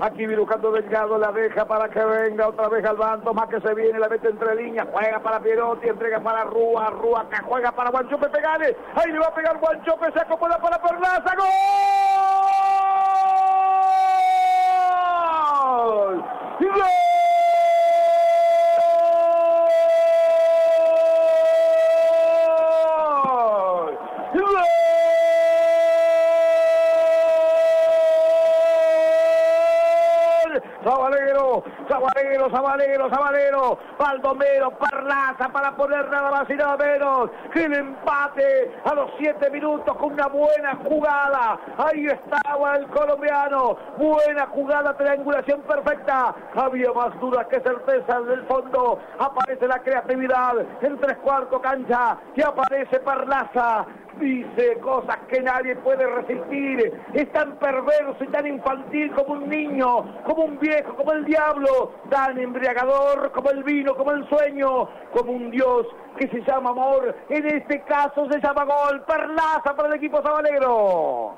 Aquí buscando Delgado, la deja para que venga otra vez al bando, más que se viene, la mete entre líneas, juega para Pierotti, entrega para Rúa, Rúa que juega para Guanchope, pegale, ahí le va a pegar Guanchope, se acomoda para Perlaza, ¡gol! ¡Gol! Sabalero, Sabalero, Sabalero, Sabalero, Baldomero, Parlaza para poner nada más y nada menos el empate a los siete minutos con una buena jugada. Ahí estaba el colombiano, buena jugada, triangulación perfecta. Había más dudas que certezas del fondo. Aparece la creatividad en tres cuartos cancha y aparece Parlaza dice cosas que nadie puede resistir, es tan perverso y tan infantil como un niño, como un viejo, como el diablo, tan embriagador como el vino, como el sueño, como un dios que se llama amor, en este caso se llama gol, perlaza para el equipo sabanero.